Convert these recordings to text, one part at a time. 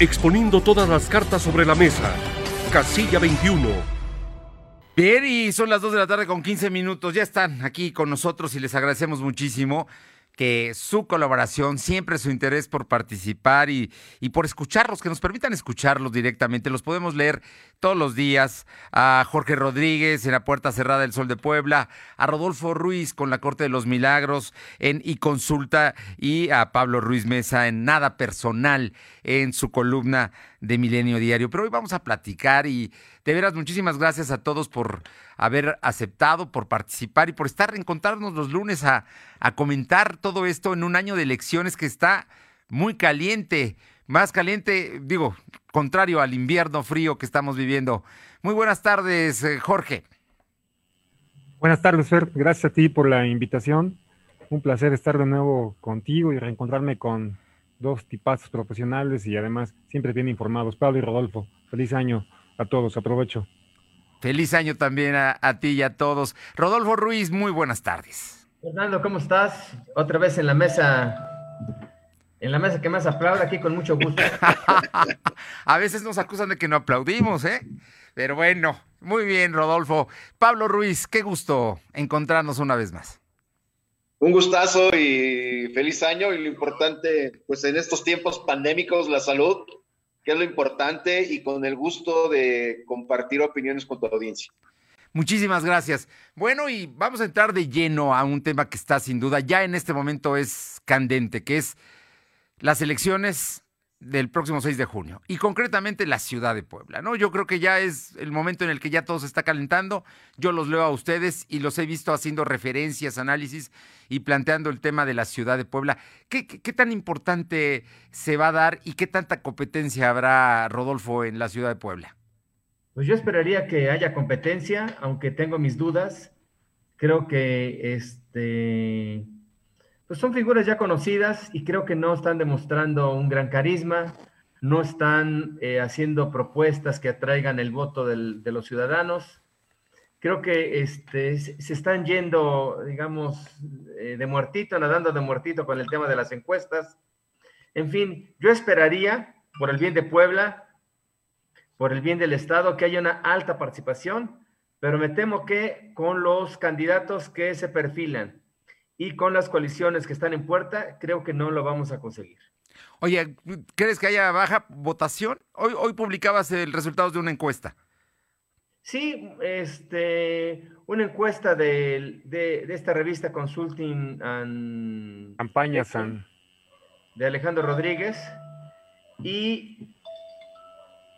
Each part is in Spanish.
exponiendo todas las cartas sobre la mesa. Casilla 21. Bien, y son las 2 de la tarde con 15 minutos. Ya están aquí con nosotros y les agradecemos muchísimo que su colaboración, siempre su interés por participar y, y, por escucharlos, que nos permitan escucharlos directamente. Los podemos leer todos los días a Jorge Rodríguez en la Puerta Cerrada del Sol de Puebla, a Rodolfo Ruiz con la Corte de los Milagros en Y Consulta y a Pablo Ruiz Mesa en Nada Personal en su columna de Milenio Diario. Pero hoy vamos a platicar y de veras muchísimas gracias a todos por haber aceptado, por participar y por estar, encontrarnos los lunes a, comentar todo esto en un año de elecciones que está muy caliente, más caliente, digo, contrario al invierno frío que estamos viviendo. Muy buenas tardes, eh, Jorge. Buenas tardes, Fer. Gracias a ti por la invitación. Un placer estar de nuevo contigo y reencontrarme con dos tipazos profesionales y además siempre bien informados. Pablo y Rodolfo, feliz año a todos, aprovecho. Feliz año también a, a, ti y a todos. Rodolfo Ruiz, muy buenas tardes. Fernando, ¿cómo estás? Otra vez en la mesa, en la mesa que más aplaude aquí con mucho gusto. a veces nos acusan de que no aplaudimos, ¿eh? Pero bueno, muy bien, Rodolfo. Pablo Ruiz, qué gusto encontrarnos una vez más. Un gustazo y feliz año y lo importante, pues en estos tiempos pandémicos, la salud, que es lo importante y con el gusto de compartir opiniones con tu audiencia. Muchísimas gracias. Bueno, y vamos a entrar de lleno a un tema que está sin duda ya en este momento es candente, que es las elecciones del próximo 6 de junio y concretamente la ciudad de Puebla, ¿no? Yo creo que ya es el momento en el que ya todo se está calentando. Yo los leo a ustedes y los he visto haciendo referencias, análisis y planteando el tema de la ciudad de Puebla. ¿Qué, qué, qué tan importante se va a dar y qué tanta competencia habrá, Rodolfo, en la ciudad de Puebla? Pues yo esperaría que haya competencia, aunque tengo mis dudas. Creo que este pues son figuras ya conocidas y creo que no están demostrando un gran carisma, no están eh, haciendo propuestas que atraigan el voto de los ciudadanos. Creo que este, se están yendo, digamos, eh, de muertito, nadando de muertito con el tema de las encuestas. En fin, yo esperaría, por el bien de Puebla, por el bien del Estado, que haya una alta participación, pero me temo que con los candidatos que se perfilan, y con las coaliciones que están en puerta, creo que no lo vamos a conseguir. Oye, ¿crees que haya baja votación? Hoy, hoy publicabas el resultado de una encuesta. Sí, este, una encuesta de, de, de esta revista Consulting and Campañas and... de Alejandro Rodríguez y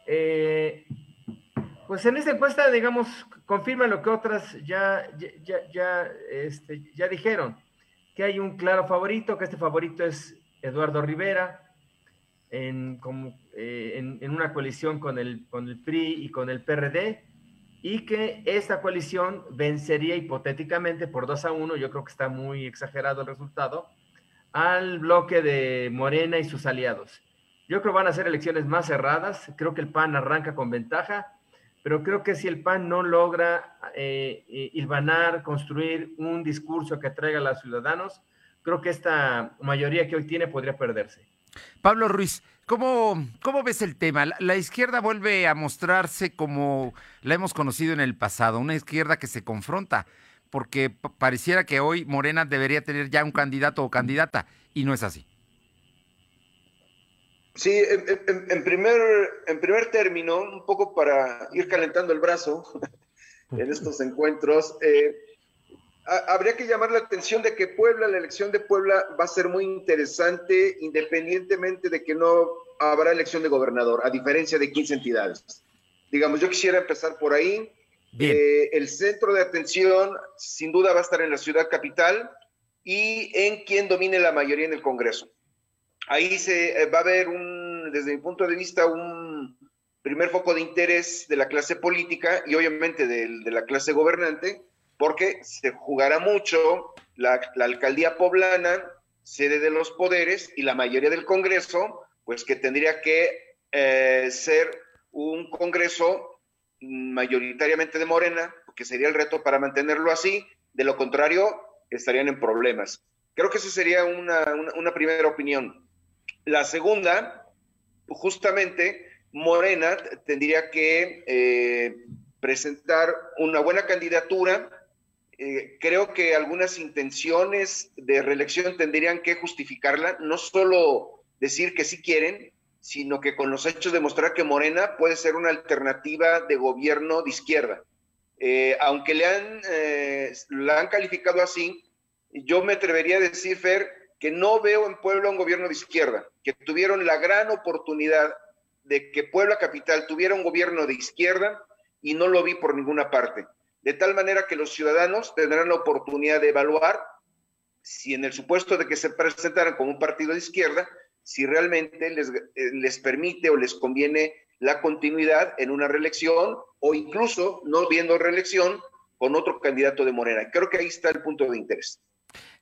eh, pues en esta encuesta, digamos, confirma lo que otras ya, ya, ya, este, ya dijeron que hay un claro favorito, que este favorito es Eduardo Rivera, en, como, eh, en, una coalición con el, con el PRI y con el PRD, y que esta coalición vencería hipotéticamente por 2 a 1, yo creo que está muy exagerado el resultado, al bloque de Morena y sus aliados. Yo creo que van a ser elecciones más cerradas, creo que el PAN arranca con ventaja, pero creo que si el PAN no logra eh, hilvanar, construir un discurso que atraiga a los ciudadanos, creo que esta mayoría que hoy tiene podría perderse. Pablo Ruiz, ¿cómo, ves el tema? La, izquierda vuelve a mostrarse como la hemos conocido en el pasado, una izquierda que se confronta, porque pareciera que hoy Morena debería tener ya un candidato o candidata, y no es así. Sí, en, en, en, primer, en primer término, un poco para ir calentando el brazo en estos encuentros, eh, a, habría que llamar la atención de que Puebla, la elección de Puebla va a ser muy interesante independientemente de que no habrá elección de gobernador, a diferencia de 15 entidades. Digamos, yo quisiera empezar por ahí. Eh, el centro de atención sin duda va a estar en la ciudad capital y en quien domine la mayoría en el Congreso ahí se va a ver un, desde mi punto de vista, un primer foco de interés de la clase política y obviamente de, la clase gobernante, porque se jugará mucho la, alcaldía poblana, sede de los poderes y la mayoría del Congreso, pues que tendría que eh, ser un Congreso mayoritariamente de Morena, que sería el reto para mantenerlo así, de lo contrario estarían en problemas. Creo que esa sería una, una primera opinión. La segunda justamente Morena tendría que eh, presentar una buena candidatura. Eh, creo que algunas intenciones de reelección tendrían que justificarla, no solo decir que sí quieren, sino que con los hechos demostrar que Morena puede ser una alternativa de gobierno de izquierda. Eh, aunque le han, la han calificado así, yo me atrevería a decir, Fer, que no veo en Puebla un gobierno de izquierda, que tuvieron la gran oportunidad de que Puebla Capital tuviera un gobierno de izquierda y no lo vi por ninguna parte. De tal manera que los ciudadanos tendrán la oportunidad de evaluar si en el supuesto de que se presentaran como un partido de izquierda, si realmente les, eh, les permite o les conviene la continuidad en una reelección o incluso no viendo reelección con otro candidato de Morena. Creo que ahí está el punto de interés.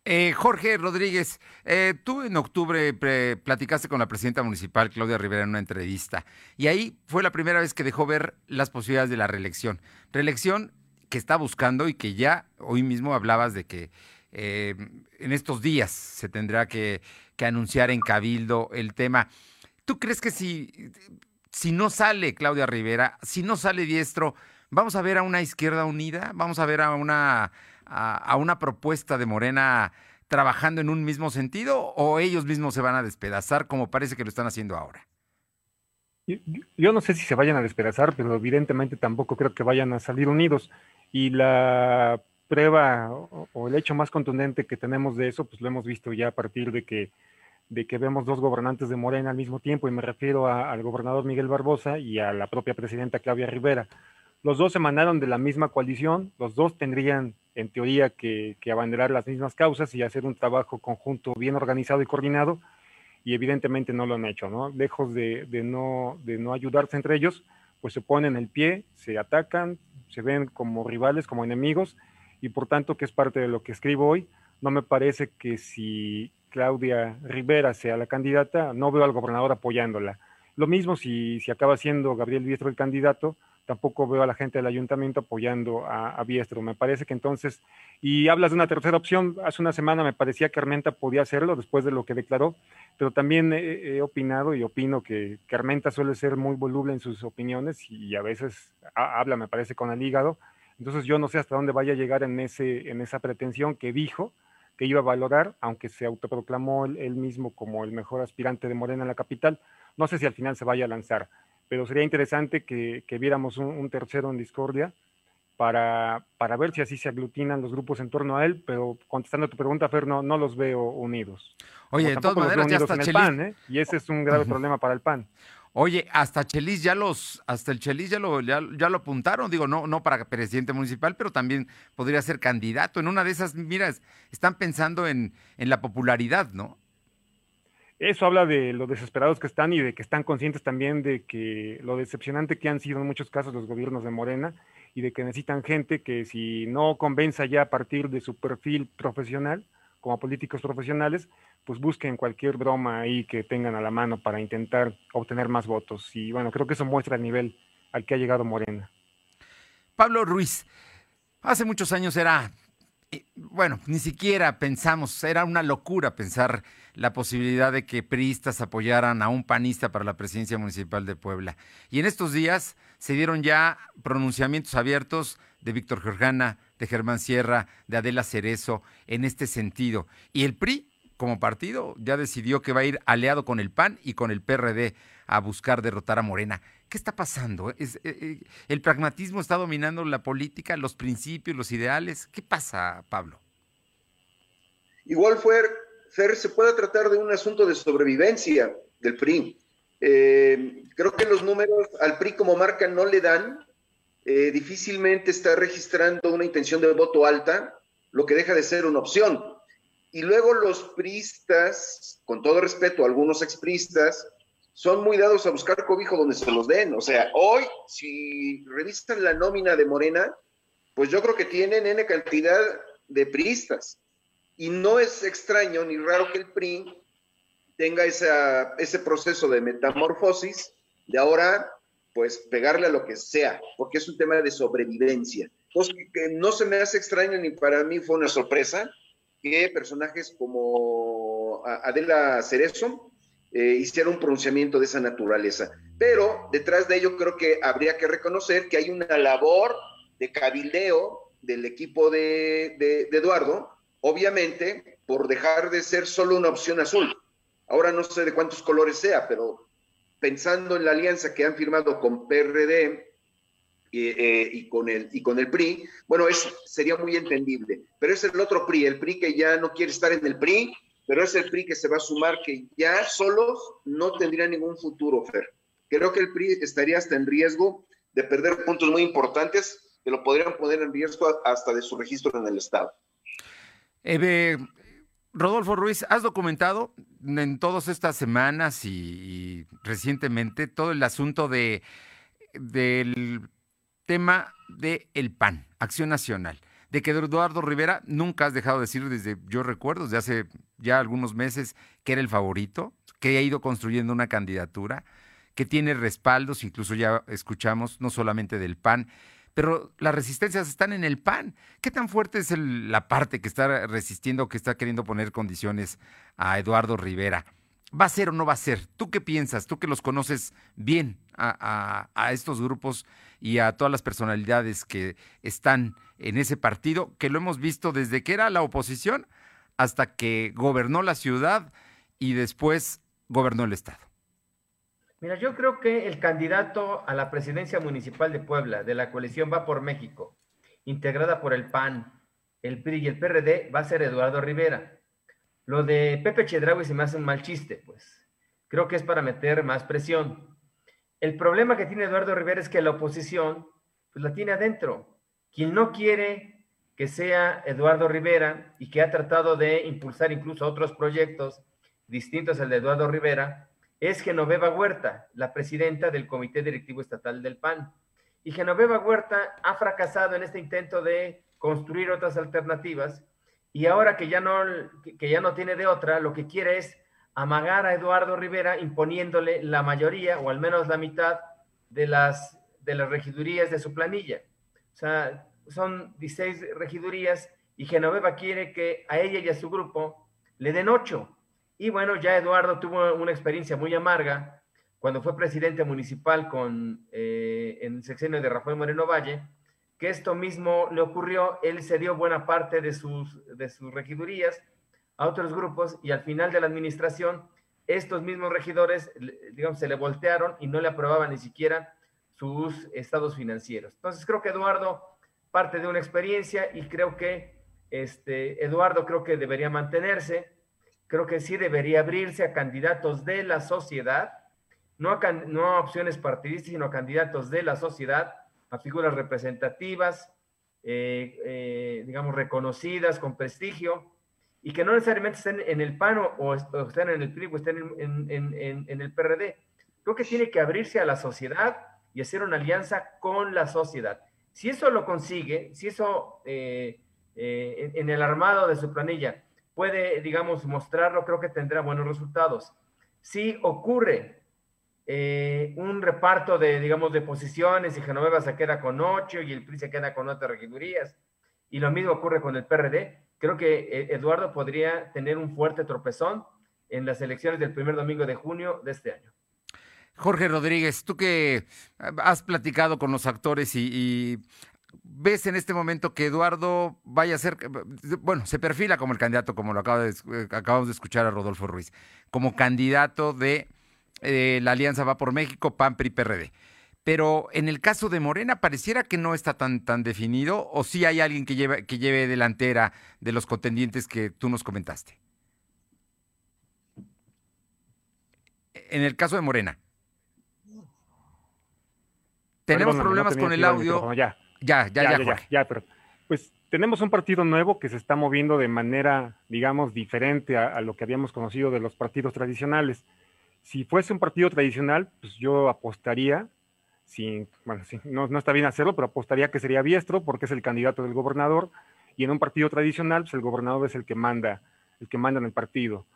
Eh, Jorge Rodríguez, eh, tú en octubre platicaste con la presidenta municipal, Claudia Rivera, en una entrevista, y ahí fue la primera vez que dejó ver las posibilidades de la reelección. Reelección que está buscando y que ya hoy mismo hablabas de que eh, en estos días se tendrá que, anunciar en Cabildo el tema. ¿Tú crees que si, si no sale Claudia Rivera, si no sale Diestro, vamos a ver a una izquierda unida? ¿Vamos a ver a una a, una propuesta de Morena trabajando en un mismo sentido o ellos mismos se van a despedazar como parece que lo están haciendo ahora? Yo, no sé si se vayan a despedazar, pero evidentemente tampoco creo que vayan a salir unidos. Y la prueba o, el hecho más contundente que tenemos de eso, pues lo hemos visto ya a partir de que, de que vemos dos gobernantes de Morena al mismo tiempo, y me refiero al gobernador Miguel Barbosa y a la propia presidenta Claudia Rivera. Los dos se mandaron de la misma coalición, los dos tendrían en teoría que, que, abanderar las mismas causas y hacer un trabajo conjunto bien organizado y coordinado, y evidentemente no lo han hecho, ¿no? Lejos de, no, ayudarse entre ellos, pues se ponen el pie, se atacan, se ven como rivales, como enemigos, y por tanto, que es parte de lo que escribo hoy, no me parece que si Claudia Rivera sea la candidata, no veo al gobernador apoyándola. Lo mismo si, si acaba siendo Gabriel Biestro el candidato, tampoco veo a la gente del ayuntamiento apoyando a, Biestro. Me parece que entonces, y hablas de una tercera opción, hace una semana me parecía que Armenta podía hacerlo después de lo que declaró, pero también he, opinado y opino que, Armenta suele ser muy voluble en sus opiniones y a veces habla, me parece, con el hígado. Entonces yo no sé hasta dónde vaya a llegar en, ese, en esa pretensión que dijo que iba a valorar, aunque se autoproclamó él mismo como el mejor aspirante de Morena en la capital. No sé si al final se vaya a lanzar pero sería interesante que, viéramos un, tercero en discordia para, para ver si así se aglutinan los grupos en torno a él, pero contestando a tu pregunta, Fer, no, los veo unidos. Oye, de todas maneras, ya está Chelis. PAN, ¿eh? Y ese es un grave problema para el PAN. Oye, hasta Chelis ya los, hasta el Chelis ya lo, ya, lo apuntaron, digo, no, no para presidente municipal, pero también podría ser candidato. En una de esas, mira, están pensando en, en la popularidad, ¿no? Eso habla de lo desesperados que están y de que están conscientes también de que lo decepcionante que han sido en muchos casos los gobiernos de Morena y de que necesitan gente que si no convenza ya a partir de su perfil profesional, como políticos profesionales, pues busquen cualquier broma ahí que tengan a la mano para intentar obtener más votos. Y bueno, creo que eso muestra el nivel al que ha llegado Morena. Pablo Ruiz, hace muchos años era bueno, ni siquiera pensamos, era una locura pensar la posibilidad de que priistas apoyaran a un panista para la presidencia municipal de Puebla. Y en estos días se dieron ya pronunciamientos abiertos de Víctor Georgana, de Germán Sierra, de Adela Cerezo en este sentido. Y el PRI, como partido, ya decidió que va a ir aliado con el PAN y con el PRD a buscar derrotar a Morena. ¿Qué está pasando? ¿Es, eh, eh, ¿El pragmatismo está dominando la política, los principios, los ideales? ¿Qué pasa, Pablo? Igual, Fer, Fer se puede tratar de un asunto de sobrevivencia del PRI. Eh, creo que los números al PRI como marca no le dan. difícilmente está registrando una intención de voto alta, lo que deja de ser una opción. Y luego los priistas, con todo respeto algunos expristas, son muy dados a buscar cobijo donde se los den. O sea, hoy, si revisan la nómina de Morena, pues yo creo que tienen N cantidad de priistas. Y no es extraño ni raro que el PRI tenga esa, ese proceso de metamorfosis de ahora, pues pegarle a lo que sea, porque es un tema de sobrevivencia. Entonces, que no se me hace extraño ni para mí fue una sorpresa que personajes como Adela Cerezo eh, hiciera un pronunciamiento de esa naturaleza. Pero detrás de ello creo que habría que reconocer que hay una labor de cabildeo del equipo de, de Eduardo, obviamente por dejar de ser solo una opción azul. Ahora no sé de cuántos colores sea, pero pensando en la alianza que han firmado con PRD eh, y, con el, y con el PRI, bueno, eso sería muy entendible. Pero es el otro PRI, el PRI que ya no quiere estar en el PRI, pero es el PRI que se va a sumar, que ya solos no tendría ningún futuro, Fer. Creo que el PRI estaría hasta en riesgo de perder puntos muy importantes que lo podrían poner en riesgo hasta de su registro en el Estado. Eve, Rodolfo Ruiz, has documentado en todas estas semanas y, recientemente todo el asunto de del tema del el PAN, Acción Nacional, de que Eduardo Rivera nunca has dejado de decir desde yo recuerdo, desde hace ya algunos meses, que era el favorito, que ha ido construyendo una candidatura, que tiene respaldos, incluso ya escuchamos no solamente del PAN, pero las resistencias están en el PAN. ¿Qué tan fuerte es la parte que está resistiendo, que está queriendo poner condiciones a Eduardo Rivera? ¿Va a ser o no va a ser? ¿Tú qué piensas? Tú que los conoces bien a, estos grupos y a todas las personalidades que están en ese partido, que lo hemos visto desde que era la oposición hasta que gobernó la ciudad y después gobernó el Estado. Mira, yo creo que el candidato a la presidencia municipal de Puebla de la coalición Va por México, integrada por el PAN, el PRI y el PRD, va a ser Eduardo Rivera. Lo de Pepe Chedraui se me hace un mal chiste, pues. Creo que es para meter más presión. El problema que tiene Eduardo Rivera es que la oposición, pues la tiene adentro. Quien no quiere que sea Eduardo Rivera y que ha tratado de impulsar incluso otros proyectos distintos al de Eduardo Rivera, es Genoveva Huerta, la presidenta del Comité Directivo Estatal del PAN. Y Genoveva Huerta ha fracasado en este intento de construir otras alternativas y ahora que ya no, que ya no tiene de otra, lo que quiere es amagar a Eduardo Rivera imponiéndole la mayoría o al menos la mitad de las, de las regidurías de su planilla. O sea, son 16 regidurías y Genoveva quiere que a ella y a su grupo le den ocho. Y bueno, ya Eduardo tuvo una experiencia muy amarga cuando fue presidente municipal con, eh, en el sexenio de Rafael Moreno Valle, que esto mismo le ocurrió, él cedió buena parte de sus, de sus regidurías a otros grupos y al final de la administración, estos mismos regidores, digamos, se le voltearon y no le aprobaban ni siquiera sus estados financieros. Entonces creo que Eduardo parte de una experiencia y creo que este, Eduardo creo que debería mantenerse creo que sí debería abrirse a candidatos de la sociedad, no a, no opciones partidistas, sino a candidatos de la sociedad, a figuras representativas, eh, eh, digamos, reconocidas, con prestigio, y que no necesariamente estén en el PAN o, estén en el PRI o estén en, el PRD. Creo que tiene que abrirse a la sociedad y hacer una alianza con la sociedad. Si eso lo consigue, si eso eh, en el armado de su planilla puede, digamos, mostrarlo, creo que tendrá buenos resultados. Si ocurre eh, un reparto de, digamos, de posiciones y Genoveva se queda con ocho y el PRI se queda con otras regidurías, y lo mismo ocurre con el PRD, creo que eh, Eduardo podría tener un fuerte tropezón en las elecciones del primer domingo de junio de este año. Jorge Rodríguez, tú que has platicado con los actores y ves en este momento que Eduardo vaya a ser, bueno, se perfila como el candidato, como lo acaba de, eh, acabamos de escuchar a Rodolfo Ruiz, como candidato de eh, la Alianza Va por México, PAN, PRI, PRD. Pero en el caso de Morena pareciera que no está tan, tan definido, o sí hay alguien que lleve, que lleve delantera de los contendientes que tú nos comentaste. En el caso de Morena. Tenemos problemas con el audio. ya. Ya, ya, ya, ya, pero pues tenemos un partido nuevo que se está moviendo de manera, digamos, diferente a, lo que habíamos conocido de los partidos tradicionales. Si fuese un partido tradicional, pues yo apostaría, sin, bueno, no, no, está bien hacerlo, pero apostaría que sería Biestro porque es el candidato del gobernador y en un partido tradicional, pues el gobernador es el que manda, el que manda en el partido.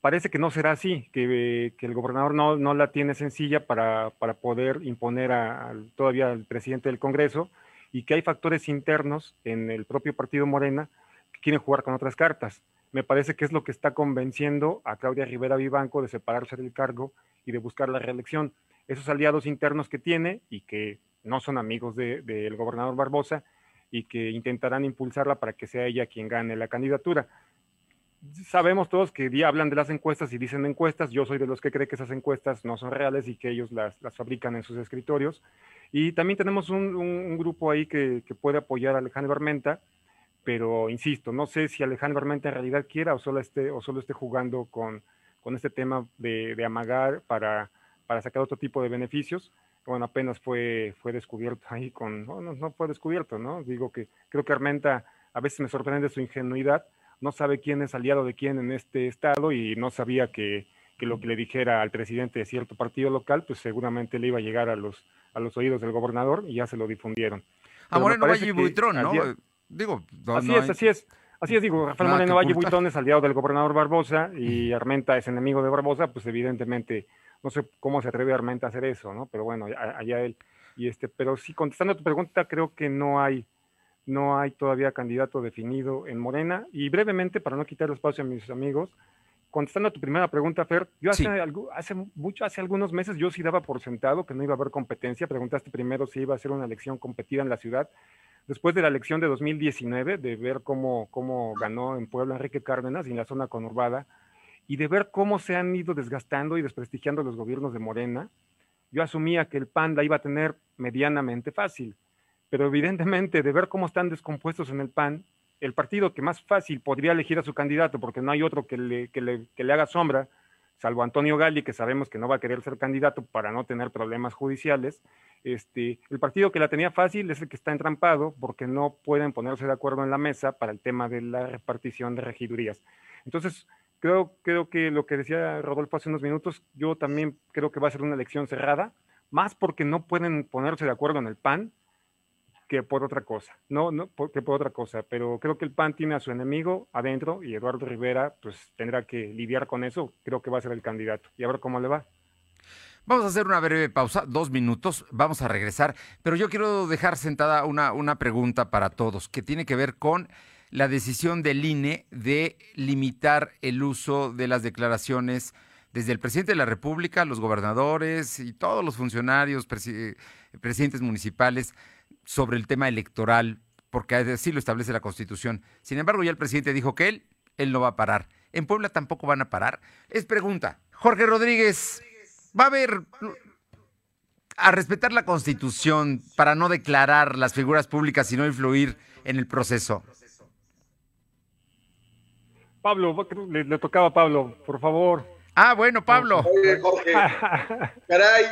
Parece que no será así, que, que el gobernador no, la tiene sencilla para, poder imponer a, todavía al presidente del Congreso y que hay factores internos en el propio partido Morena que quieren jugar con otras cartas. me parece que es lo que está convenciendo a Claudia Rivera Vivanco de separarse del cargo y de buscar la reelección. Esos aliados internos que tiene y que no son amigos del gobernador Barbosa y que intentarán impulsarla para que sea ella quien gane la candidatura. Sabemos todos que hablan de las encuestas y dicen encuestas. Yo soy de los que cree que esas encuestas no son reales y que ellos las, fabrican en sus escritorios. Y también tenemos un, grupo ahí que, puede apoyar a Alejandro Armenta, pero insisto, no sé si Alejandro Armenta en realidad quiera o solo esté, o solo esté jugando con, con este tema de, de amagar para, para sacar otro tipo de beneficios bueno, apenas fue, fue descubierto ahí con, no, no fue descubierto, ¿no? Digo que creo que Armenta a veces me sorprende su ingenuidad, no sabe quién es aliado de quién en este estado y no sabía que, que lo que le dijera al presidente de cierto partido local, pues seguramente le iba a llegar a los, a los oídos del gobernador y ya se lo difundieron. A Moreno Valle y Buitrón, ¿no? digo, así es, así es. Así es, digo, Rafael Moreno Valle Buitrón es aliado del gobernador Barbosa y Armenta es enemigo de Barbosa, pues evidentemente no sé cómo se atreve Armenta a hacer eso, ¿no? Pero bueno, allá él. Y este, pero sí, contestando a tu pregunta, creo que no hay, no hay todavía candidato definido en Morena. Y brevemente, para no quitar el espacio a mis amigos, contestando a tu primera pregunta, Fer, yo hace, hace mucho, hace algunos meses yo sí daba por sentado que no iba a haber competencia. Preguntaste primero si iba a ser una elección competida en la ciudad. Después de la elección de 2019, de ver cómo, cómo ganó en Puebla Enrique Cárdenas y en la zona conurbada, y de ver cómo se han ido desgastando y desprestigiando los gobiernos de Morena, yo asumía que el PAN la iba a tener medianamente fácil, pero evidentemente de ver cómo están descompuestos en el PAN, el partido que más fácil podría elegir a su candidato, porque no hay otro que le, que le, haga sombra, salvo Antonio Gali, que sabemos que no va a querer ser candidato para no tener problemas judiciales, este, el partido que la tenía fácil es el que está entrampado porque no pueden ponerse de acuerdo en la mesa para el tema de la repartición de regidurías. Entonces, Creo, creo que lo que decía Rodolfo hace unos minutos, yo también creo que va a ser una elección cerrada, más porque no pueden ponerse de acuerdo en el PAN que por otra cosa, no, no que por otra cosa, pero creo que el PAN tiene a su enemigo adentro y Eduardo Rivera pues tendrá que lidiar con eso, creo que va a ser el candidato y a ver cómo le va. Vamos a hacer una breve pausa, dos minutos, vamos a regresar, pero yo quiero dejar sentada una, una pregunta para todos que tiene que ver con la decisión del INE de limitar el uso de las declaraciones desde el presidente de la República, los gobernadores y todos los funcionarios, presidentes municipales, sobre el tema electoral, porque así lo establece la Constitución. Sin embargo, ya el presidente dijo que él, él no va a parar. ¿En Puebla tampoco van a parar? Es pregunta. Jorge Rodríguez, ¿va a haber a respetar la Constitución para no declarar las figuras públicas y no influir en el proceso? Pablo, le, tocaba a Pablo, por favor. Ah, bueno, Pablo. Oye, Jorge. Caray.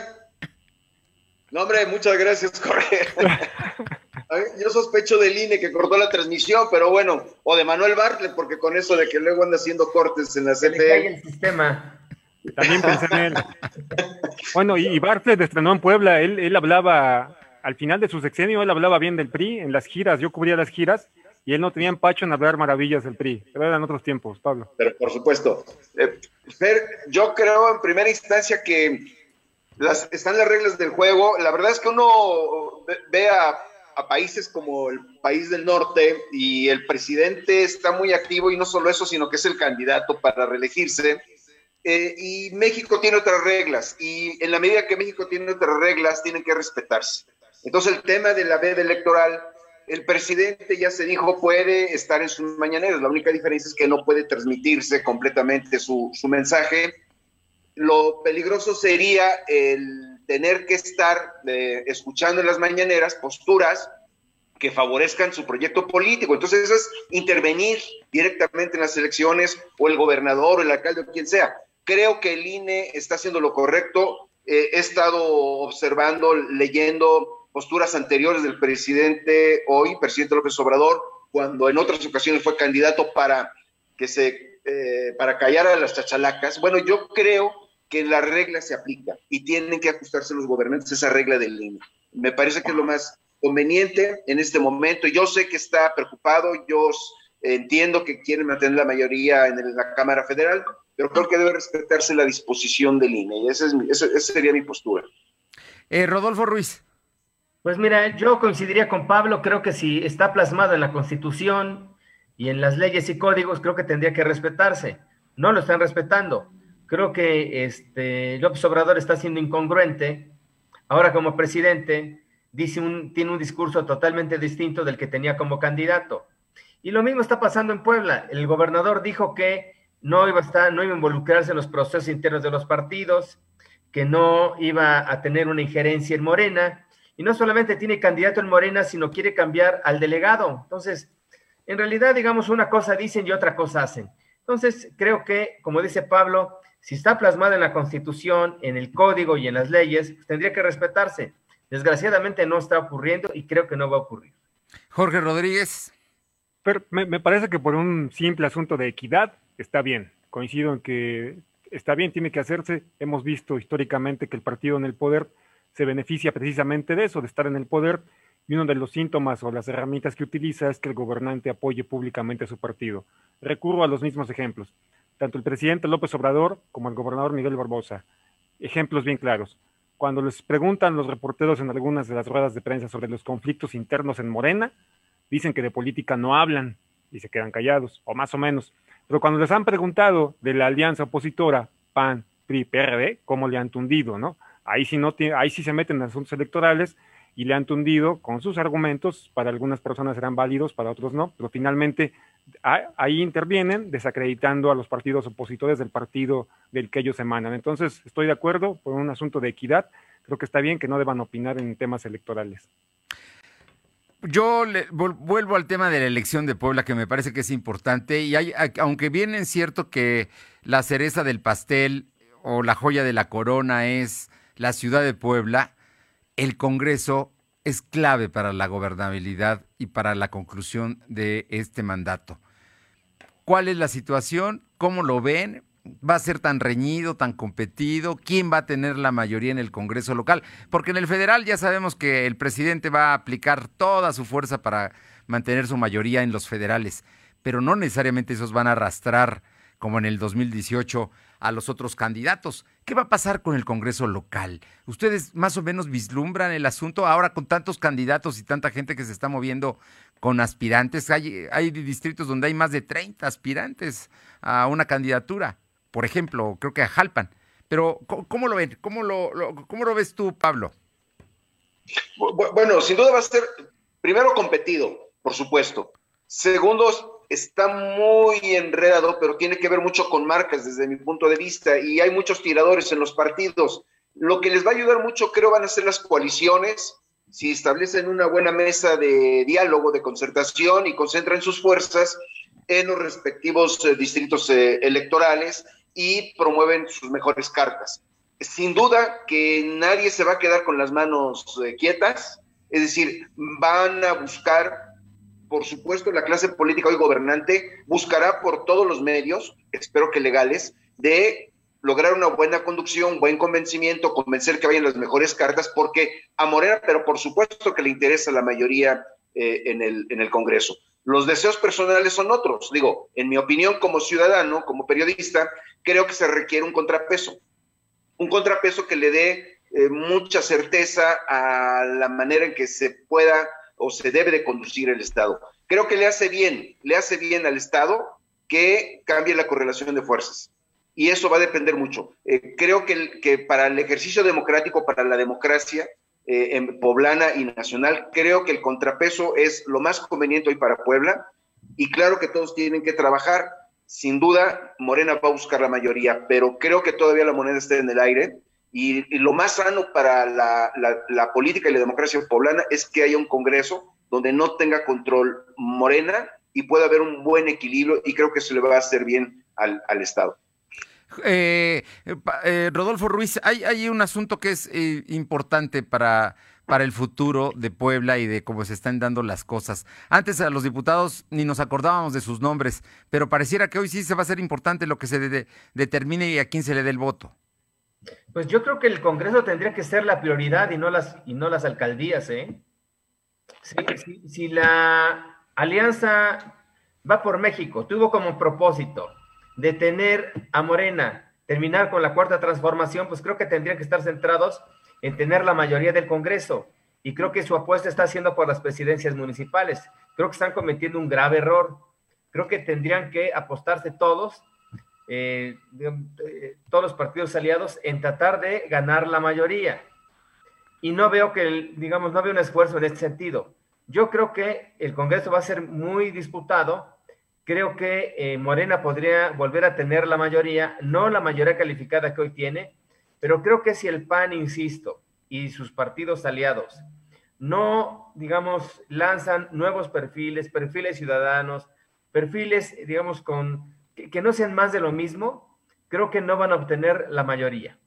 No, hombre, muchas gracias, Jorge. Yo sospecho del INE que cortó la transmisión, pero bueno, o de Manuel Bartlett, porque con eso de que luego anda haciendo cortes en la CFE. el sistema. También pensé en él. Bueno, y Bartlett estrenó en Puebla, él, él hablaba, al final de su sexenio, él hablaba bien del PRI en las giras, yo cubría las giras, y él no tenía empacho en hablar maravillas del PRI, pero eran otros tiempos, Pablo. Pero por supuesto. Eh, yo creo en primera instancia que están las reglas del juego. La verdad es que uno ve a, países como el país del norte y el presidente está muy activo y no solo eso, sino que es el candidato para reelegirse. Eh, y México tiene otras reglas y en la medida que México tiene otras reglas, tienen que respetarse. Entonces el tema de la veda electoral el presidente ya se dijo puede estar en sus mañaneras, la única diferencia es que no puede transmitirse completamente su, mensaje. Lo peligroso sería el tener que estar eh, escuchando en las mañaneras posturas que favorezcan su proyecto político. Entonces eso es intervenir directamente en las elecciones o el gobernador o el alcalde o quien sea. Creo que el INE está haciendo lo correcto. Eh, he estado observando, leyendo posturas anteriores del presidente hoy, presidente López Obrador, cuando en otras ocasiones fue candidato para que se eh, para callar a las chachalacas. Bueno, yo creo que la regla se aplica y tienen que ajustarse los gobernantes a esa regla del línea. Me parece que es lo más conveniente en este momento. Yo sé que está preocupado, yo entiendo que quieren mantener la mayoría en la Cámara Federal, pero creo que debe respetarse la disposición del INE y esa, es esa sería mi postura. Eh, Rodolfo Ruiz. Pues mira, yo coincidiría con Pablo, creo que si está plasmado en la Constitución y en las leyes y códigos creo que tendría que respetarse. No lo están respetando. Creo que este, López Obrador está siendo incongruente. Ahora como presidente dice un, tiene un discurso totalmente distinto del que tenía como candidato. Y lo mismo está pasando en Puebla. El gobernador dijo que no iba a estar, no iba a involucrarse en los procesos internos de los partidos, que no iba a tener una injerencia en Morena, y no solamente tiene candidato en Morena, sino quiere cambiar al delegado. Entonces, en realidad, digamos, una cosa dicen y otra cosa hacen. Entonces, creo que, como dice Pablo, si está plasmada en la Constitución, en el Código y en las leyes, pues tendría que respetarse. Desgraciadamente no está ocurriendo y creo que no va a ocurrir. Jorge Rodríguez. Pero me, me parece que por un simple asunto de equidad está bien. Coincido en que está bien, tiene que hacerse. Hemos visto históricamente que el partido en el poder se beneficia precisamente de eso, de estar en el poder, y uno de los síntomas o las herramientas que utiliza es que el gobernante apoye públicamente a su partido. Recurro a los mismos ejemplos, tanto el presidente López Obrador como el gobernador Miguel Barbosa. Ejemplos bien claros. Cuando les preguntan los reporteros en algunas de las ruedas de prensa sobre los conflictos internos en Morena, dicen que de política no hablan y se quedan callados, o más o menos. Pero cuando les han preguntado de la alianza opositora PAN, PRI, PRD, cómo le han tundido, ¿no? Ahí sí, no ahí sí se meten en asuntos electorales y le han tundido con sus argumentos, para algunas personas serán válidos, para otros no, pero finalmente ahí intervienen desacreditando a los partidos opositores del partido del que ellos emanan. Entonces, estoy de acuerdo por un asunto de equidad, creo que está bien que no deban opinar en temas electorales. Yo le, vuelvo al tema de la elección de Puebla, que me parece que es importante, y hay, aunque bien es cierto que la cereza del pastel o la joya de la corona es la ciudad de Puebla, el Congreso es clave para la gobernabilidad y para la conclusión de este mandato. ¿Cuál es la situación? ¿Cómo lo ven? ¿Va a ser tan reñido, tan competido? ¿Quién va a tener la mayoría en el Congreso local? Porque en el federal ya sabemos que el presidente va a aplicar toda su fuerza para mantener su mayoría en los federales, pero no necesariamente esos van a arrastrar, como en el 2018, a los otros candidatos. ¿Qué va a pasar con el Congreso local? ¿Ustedes más o menos vislumbran el asunto ahora con tantos candidatos y tanta gente que se está moviendo con aspirantes? Hay, distritos donde hay más de 30 aspirantes a una candidatura. Por ejemplo, creo que a Jalpan. Pero, ¿cómo, lo ven? ¿Cómo lo, ¿Cómo lo ves tú, Pablo? Bueno, sin duda va a ser, primero, competido, por supuesto. Segundo, está muy enredado, pero tiene que ver mucho con marcas desde mi punto de vista y hay muchos tiradores en los partidos. Lo que les va a ayudar mucho creo van a ser las coaliciones, si establecen una buena mesa de diálogo, de concertación y concentran sus fuerzas en los respectivos eh, distritos eh, electorales y promueven sus mejores cartas. Sin duda que nadie se va a quedar con las manos eh, quietas, es decir, van a buscar por supuesto, la clase política hoy gobernante buscará por todos los medios, espero que legales, de lograr una buena conducción, buen convencimiento, convencer que vayan las mejores cartas, porque a Morena, pero por supuesto que le interesa a la mayoría eh, en, el, en el Congreso. Los deseos personales son otros. Digo, en mi opinión, como ciudadano, como periodista, creo que se requiere un contrapeso. Un contrapeso que le dé eh, mucha certeza a la manera en que se pueda o se debe de conducir el Estado. Creo que le hace bien, le hace bien al Estado que cambie la correlación de fuerzas. Y eso va a depender mucho. Eh, creo que, para el ejercicio democrático, para la democracia eh, en poblana y nacional, creo que el contrapeso es lo más conveniente hoy para Puebla. Y claro que todos tienen que trabajar. Sin duda, Morena va a buscar la mayoría, pero creo que todavía la moneda está en el aire y, lo más sano para la, política y la democracia poblana es que haya un Congreso donde no tenga control Morena y pueda haber un buen equilibrio y creo que eso le va a hacer bien al, Estado. Eh, eh, Rodolfo Ruiz, hay, un asunto que es eh, importante para, el futuro de Puebla y de cómo se están dando las cosas. Antes a los diputados ni nos acordábamos de sus nombres, pero pareciera que hoy sí se va a ser importante lo que se determine y a quién se le dé el voto. Pues yo creo que el Congreso tendría que ser la prioridad y no las, y no las alcaldías, ¿eh? Si, la alianza va por México, tuvo como propósito detener a Morena, terminar con la cuarta transformación, pues creo que tendrían que estar centrados en tener la mayoría del Congreso. Y creo que su apuesta está haciendo por las presidencias municipales. Creo que están cometiendo un grave error. Creo que tendrían que apostarse todos, eh, eh, todos los partidos aliados, en tratar de ganar la mayoría. Y no veo que, digamos, no veo un esfuerzo en este sentido. Yo creo que el Congreso va a ser muy disputado. Creo que eh, Morena podría volver a tener la mayoría, no la mayoría calificada que hoy tiene, pero creo que si el PAN, insisto, y sus partidos aliados no, digamos, lanzan nuevos perfiles, perfiles ciudadanos, perfiles, digamos, con que, no sean más de lo mismo, creo que no van a obtener la mayoría.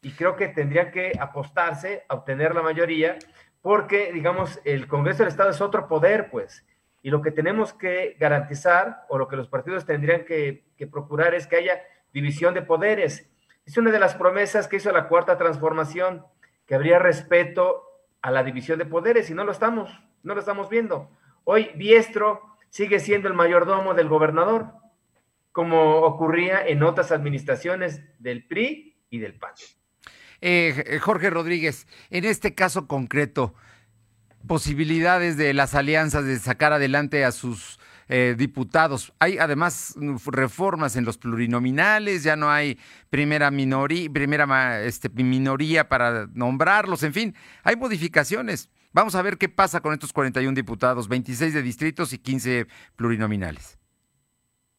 Y creo que tendrían que apostarse a obtener la mayoría, porque, digamos, el Congreso del Estado es otro poder, pues. Y lo que tenemos que garantizar, o lo que los partidos tendrían que, procurar, es que haya división de poderes. Es una de las promesas que hizo la Cuarta Transformación, que habría respeto a la división de poderes y no lo estamos, no lo estamos viendo. Hoy Biestro sigue siendo el mayordomo del gobernador, como ocurría en otras administraciones del PRI y del PAN. Eh, Jorge Rodríguez, en este caso concreto, posibilidades de las alianzas de sacar adelante a sus eh, diputados. Hay además reformas en los plurinominales, ya no hay primera minoría, primera este, minoría para nombrarlos, en fin, hay modificaciones. Vamos a ver qué pasa con estos 41 diputados, 26 de distritos y 15 plurinominales.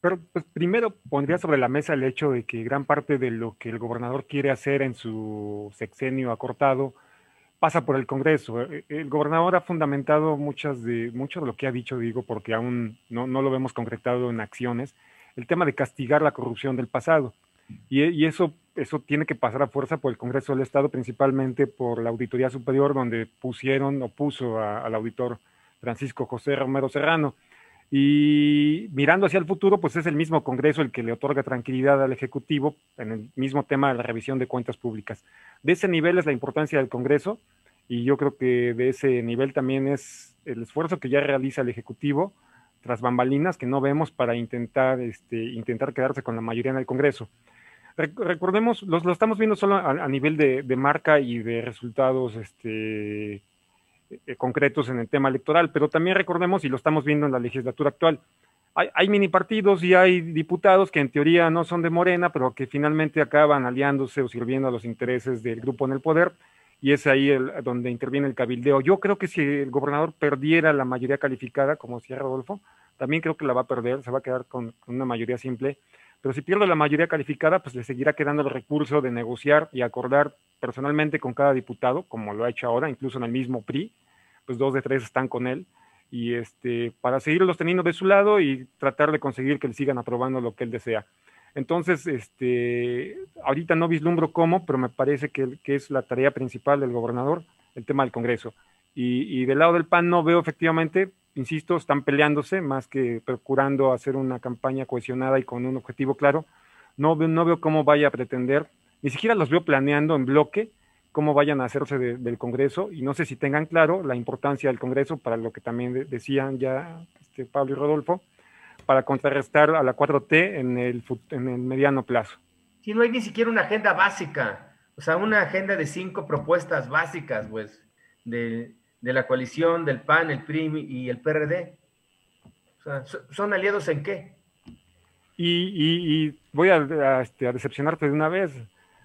Pero pues primero pondría sobre la mesa el hecho de que gran parte de lo que el gobernador quiere hacer en su sexenio acortado pasa por el Congreso. Eh, el gobernador ha fundamentado muchas de, mucho de lo que ha dicho, digo, porque aún no, no, lo vemos concretado en acciones, el tema de castigar la corrupción del pasado. Y, y, eso, eso tiene que pasar a fuerza por el Congreso del Estado, principalmente por la Auditoría Superior, donde pusieron o puso al auditor Francisco José Romero Serrano. Y mirando hacia el futuro, pues es el mismo Congreso el que le otorga tranquilidad al Ejecutivo en el mismo tema de la revisión de cuentas públicas. De ese nivel es la importancia del Congreso y yo creo que de ese nivel también es el esfuerzo que ya realiza el Ejecutivo tras bambalinas que no vemos para intentar, este, intentar quedarse con la mayoría en el Congreso. Recordemos, lo, lo estamos viendo solo a, nivel de, marca y de resultados este, eh, concretos en el tema electoral, pero también recordemos, y lo estamos viendo en la legislatura actual, hay, hay, mini partidos y hay diputados que en teoría no son de Morena, pero que finalmente acaban aliándose o sirviendo a los intereses del grupo en el poder y es ahí donde interviene el cabildeo. Yo creo que si el gobernador perdiera la mayoría calificada, como decía Rodolfo, también creo que la va a perder, se va a quedar con, una mayoría simple, pero si pierde la mayoría calificada, pues le seguirá quedando el recurso de negociar y acordar personalmente con cada diputado, como lo ha hecho ahora, incluso en el mismo PRI, pues dos de tres están con él, y este, para seguirlos teniendo de su lado y tratar de conseguir que le sigan aprobando lo que él desea. Entonces, este, ahorita no vislumbro cómo, pero me parece que, es la tarea principal del gobernador, el tema del Congreso. Y, del lado del PAN no veo efectivamente, insisto, están peleándose más que procurando hacer una campaña cohesionada y con un objetivo claro. No, no veo cómo vaya a pretender, ni siquiera los veo planeando en bloque cómo vayan a hacerse del Congreso y no sé si tengan claro la importancia del Congreso para lo que también decían ya este, Pablo y Rodolfo, para contrarrestar a la 4T en el, en el mediano plazo. Si no hay ni siquiera una agenda básica, o sea, una agenda de cinco propuestas básicas, pues, de, la coalición del PAN, el PRI y el PRD. O sea, ¿son aliados en qué? Y, voy a, este, a, decepcionarte de una vez,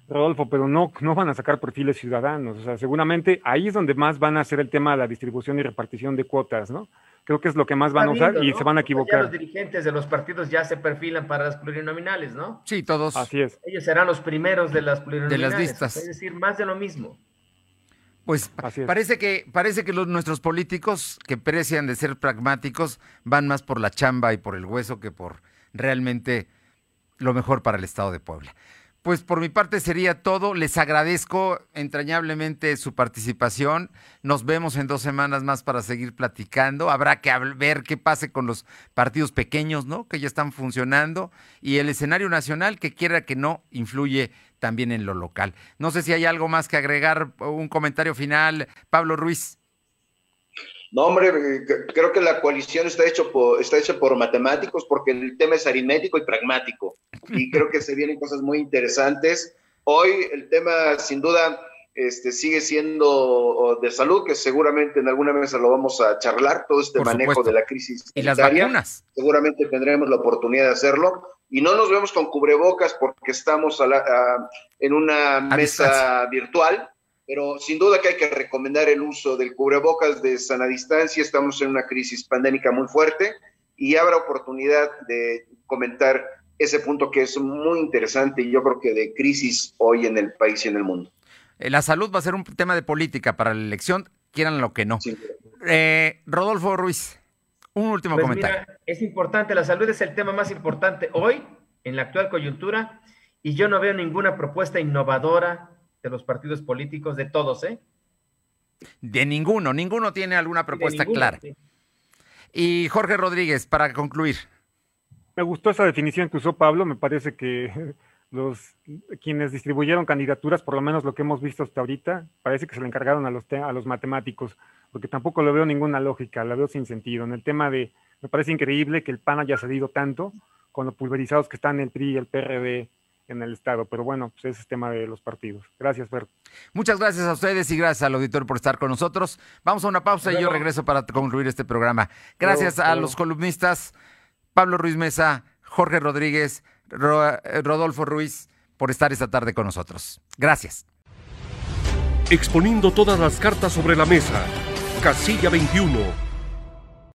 Rodolfo, pero no, no van a sacar perfiles ciudadanos. O sea, seguramente ahí es donde más van a hacer el tema de la distribución y repartición de cuotas, ¿no? creo que es lo que más van a usar y se van a equivocar. los dirigentes de los partidos ya se perfilan para las plurinominales, ¿no? Sí, todos. Así es. Ellos serán los primeros de las plurinominales. De las listas. Es decir, más de lo mismo. Pues parece que, parece que los, nuestros políticos que precian de ser pragmáticos van más por la chamba y por el hueso que por realmente lo mejor para el Estado de Puebla. Pues por mi parte sería todo. Les agradezco entrañablemente su participación. Nos vemos en dos semanas más para seguir platicando. Habrá que ver qué pase con los partidos pequeños, ¿no? Que ya están funcionando. Y el escenario nacional, que quiera que no, influye también en lo local. No sé si hay algo más que agregar, un comentario final. Pablo Ruiz. No, hombre, eh, creo que la coalición está, hecho por, está hecha por matemáticos porque el tema es aritmético y pragmático. Y creo que se vienen cosas muy interesantes. Hoy el tema, sin duda, este, sigue siendo de salud, que seguramente en alguna mesa lo vamos a charlar, todo este manejo de la crisis. Y las vacunas. Seguramente tendremos la oportunidad de hacerlo. Y no nos vemos con cubrebocas porque estamos en una mesa virtual, pero sin duda que hay que recomendar el uso del cubrebocas de sana distancia. Estamos en una crisis pandémica muy fuerte y habrá oportunidad de comentar ese punto que es muy interesante y yo creo que de crisis hoy en el país y en el mundo. Eh, la salud va a ser un tema de política para la elección, quieran lo que no. Eh, Rodolfo Ruiz, un último pues comentario. es importante, la salud es el tema más importante hoy, en la actual coyuntura, y yo no veo ninguna propuesta innovadora de los partidos políticos, de todos, ¿eh? De ninguno, ninguno tiene alguna propuesta clara. Y Jorge Rodríguez, para concluir. Me gustó esa definición que usó Pablo, me parece que los quienes distribuyeron candidaturas, por lo menos lo que hemos visto hasta ahorita, parece que se le encargaron a los, a los matemáticos, porque tampoco lo veo ninguna lógica, la veo sin sentido. En el tema de, me parece increíble que el PAN haya cedido tanto con los pulverizados que están el PRI y el PRD en el Estado, pero bueno, pues ese es tema de los partidos. Gracias, Fer. Muchas gracias a ustedes y gracias al auditor por estar con nosotros. Vamos a una pausa y yo regreso para concluir este programa. Gracias a los columnistas Pablo Ruiz Mesa, Jorge Rodríguez, eh, Rodolfo Ruiz, por estar esta tarde con nosotros. Gracias. Exponiendo todas las cartas sobre la mesa. Casilla 21